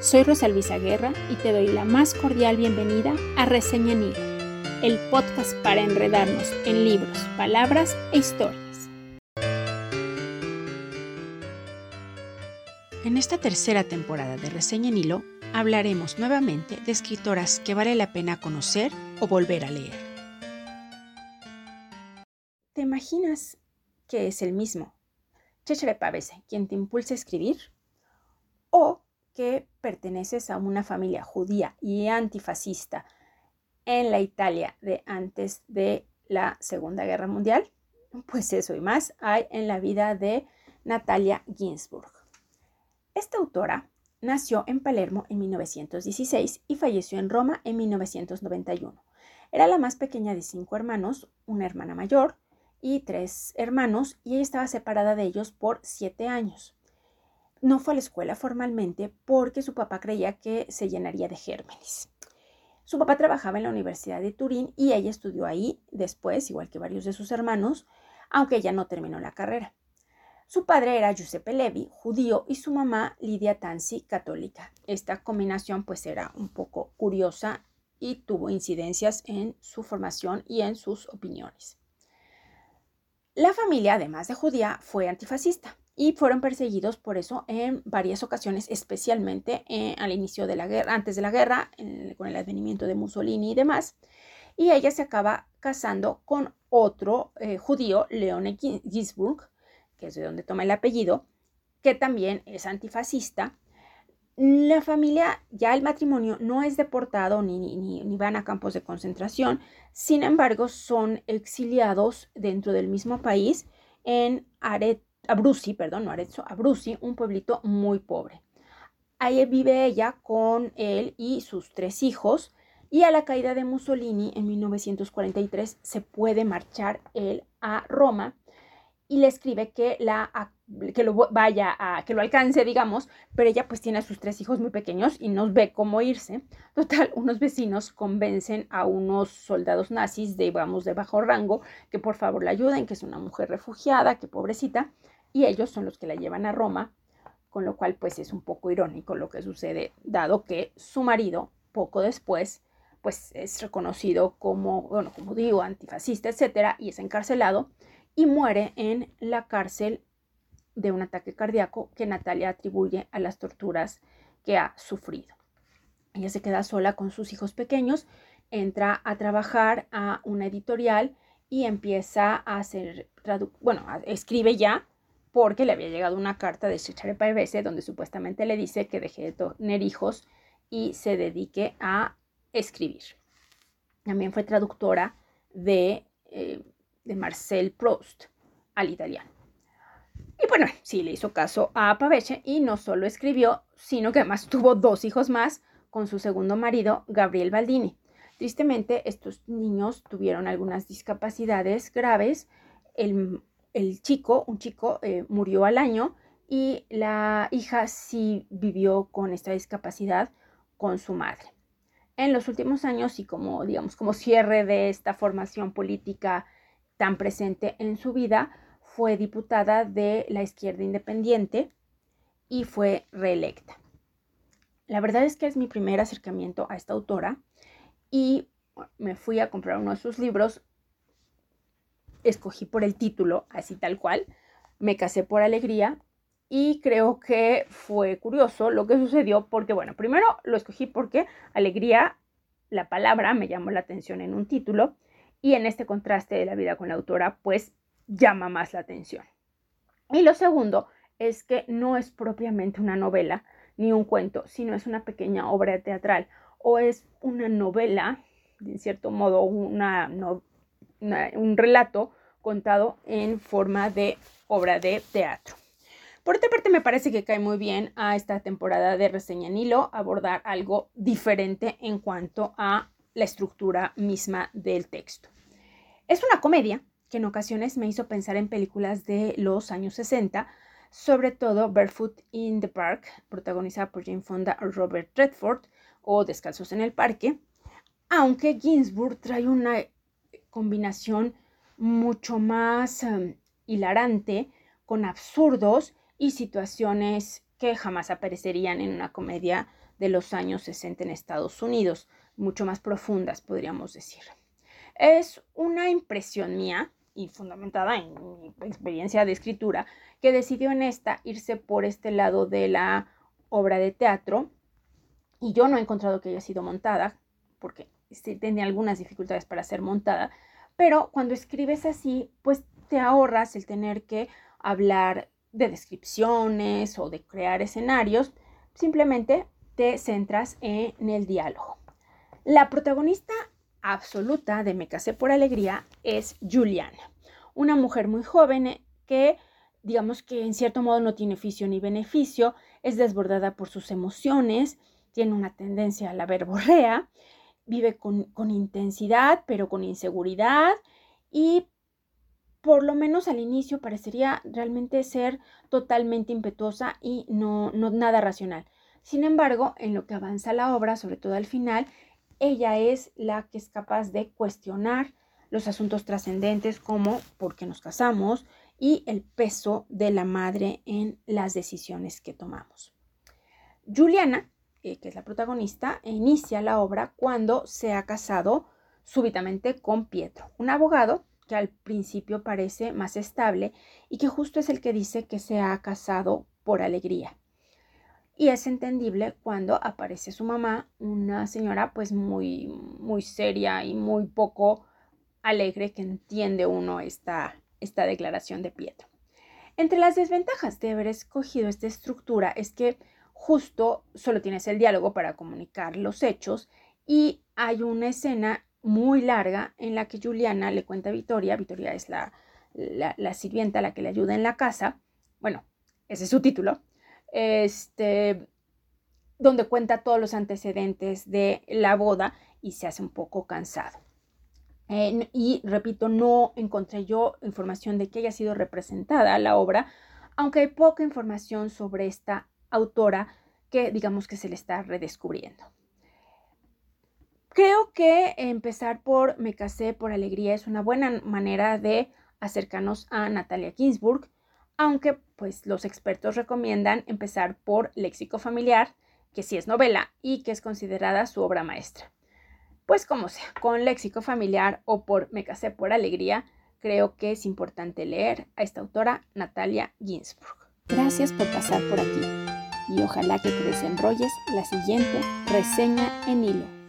Soy Rosa Luisa Guerra y te doy la más cordial bienvenida a Reseña en el podcast para enredarnos en libros, palabras e historias. En esta tercera temporada de Reseña en Hilo hablaremos nuevamente de escritoras que vale la pena conocer o volver a leer. ¿Te imaginas que es el mismo Chechere Pavese quien te impulsa a escribir? ¿O que perteneces a una familia judía y antifascista en la Italia de antes de la Segunda Guerra Mundial? Pues eso y más hay en la vida de Natalia Ginsburg. Esta autora nació en Palermo en 1916 y falleció en Roma en 1991. Era la más pequeña de cinco hermanos, una hermana mayor y tres hermanos, y ella estaba separada de ellos por siete años. No fue a la escuela formalmente porque su papá creía que se llenaría de gérmenes. Su papá trabajaba en la Universidad de Turín y ella estudió ahí después, igual que varios de sus hermanos, aunque ella no terminó la carrera. Su padre era Giuseppe Levi, judío, y su mamá Lidia Tanzi, católica. Esta combinación pues era un poco curiosa y tuvo incidencias en su formación y en sus opiniones. La familia, además de judía, fue antifascista y fueron perseguidos por eso en varias ocasiones, especialmente eh, al inicio de la guerra, antes de la guerra, con el advenimiento de Mussolini y demás. Y ella se acaba casando con otro eh, judío, Leone Gisburg, que es de donde toma el apellido, que también es antifascista. La familia, ya el matrimonio no es deportado ni, ni, ni van a campos de concentración, sin embargo son exiliados dentro del mismo país en Aret Abruzzi, perdón, no Arezzo, Abruzzi, un pueblito muy pobre. Ahí vive ella con él y sus tres hijos y a la caída de Mussolini en 1943 se puede marchar él a Roma y le escribe que la que lo vaya a que lo alcance, digamos, pero ella pues tiene a sus tres hijos muy pequeños y no ve cómo irse. Total, unos vecinos convencen a unos soldados nazis, de, digamos, de bajo rango, que por favor la ayuden, que es una mujer refugiada, que pobrecita, y ellos son los que la llevan a Roma, con lo cual pues es un poco irónico lo que sucede, dado que su marido poco después pues es reconocido como, bueno, como digo, antifascista, etcétera, y es encarcelado y muere en la cárcel de un ataque cardíaco que Natalia atribuye a las torturas que ha sufrido. Ella se queda sola con sus hijos pequeños, entra a trabajar a una editorial y empieza a hacer, bueno, escribe ya porque le había llegado una carta de Cesare Pavese donde supuestamente le dice que deje de tener hijos y se dedique a escribir. También fue traductora de, eh, de Marcel Proust al italiano. Y bueno, sí le hizo caso a Pavese y no solo escribió, sino que además tuvo dos hijos más con su segundo marido, Gabriel Baldini. Tristemente, estos niños tuvieron algunas discapacidades graves. El el chico, un chico, eh, murió al año y la hija sí vivió con esta discapacidad con su madre. En los últimos años y como, digamos, como cierre de esta formación política tan presente en su vida, fue diputada de la izquierda independiente y fue reelecta. La verdad es que es mi primer acercamiento a esta autora y me fui a comprar uno de sus libros escogí por el título, así tal cual, me casé por alegría y creo que fue curioso lo que sucedió porque, bueno, primero lo escogí porque alegría, la palabra me llamó la atención en un título y en este contraste de la vida con la autora, pues llama más la atención. Y lo segundo es que no es propiamente una novela ni un cuento, sino es una pequeña obra teatral o es una novela, en cierto modo, una, no, un relato contado en forma de obra de teatro. Por otra parte, me parece que cae muy bien a esta temporada de Reseña en Hilo abordar algo diferente en cuanto a la estructura misma del texto. Es una comedia que en ocasiones me hizo pensar en películas de los años 60, sobre todo Barefoot in the Park, protagonizada por Jane Fonda y Robert Redford, o Descalzos en el Parque, aunque Ginsburg trae una combinación mucho más em, hilarante, con absurdos y situaciones que jamás aparecerían en una comedia de los años 60 en Estados Unidos, mucho más profundas, podríamos decir. Es una impresión mía y fundamentada en mi experiencia de escritura, que decidió en esta irse por este lado de la obra de teatro. Y yo no he encontrado que haya sido montada, porque tenía algunas dificultades para ser montada, pero cuando escribes así, pues te ahorras el tener que hablar de descripciones o de crear escenarios, simplemente te centras en el diálogo. La protagonista absoluta de Me casé por alegría es Juliana, una mujer muy joven que digamos que en cierto modo no tiene oficio ni beneficio, es desbordada por sus emociones, tiene una tendencia a la verborrea, vive con, con intensidad pero con inseguridad y por lo menos al inicio parecería realmente ser totalmente impetuosa y no, no nada racional. Sin embargo, en lo que avanza la obra, sobre todo al final, ella es la que es capaz de cuestionar los asuntos trascendentes como por qué nos casamos y el peso de la madre en las decisiones que tomamos. Juliana, eh, que es la protagonista, inicia la obra cuando se ha casado súbitamente con Pietro, un abogado que al principio parece más estable y que justo es el que dice que se ha casado por alegría. Y es entendible cuando aparece su mamá, una señora pues muy, muy seria y muy poco alegre que entiende uno esta, esta declaración de Pietro. Entre las desventajas de haber escogido esta estructura es que justo solo tienes el diálogo para comunicar los hechos y hay una escena muy larga en la que Juliana le cuenta a Victoria, Victoria es la, la, sirvienta, la que le ayuda en la casa, bueno, ese es su título, este, donde cuenta todos los antecedentes de la boda y se hace un poco cansado. y repito, no encontré yo información de que haya sido representada la obra, aunque hay poca información sobre esta autora que digamos que se le está redescubriendo. Creo que empezar por Me casé por alegría es una buena manera de acercarnos a Natalia Ginsburg, aunque pues los expertos recomiendan empezar por Léxico familiar, que sí es novela y que es considerada su obra maestra. Pues como sea, con Léxico familiar o por Me casé por alegría, creo que es importante leer a esta autora Natalia Ginsburg. Gracias por pasar por aquí y ojalá que te desenrolles la siguiente reseña en hilo.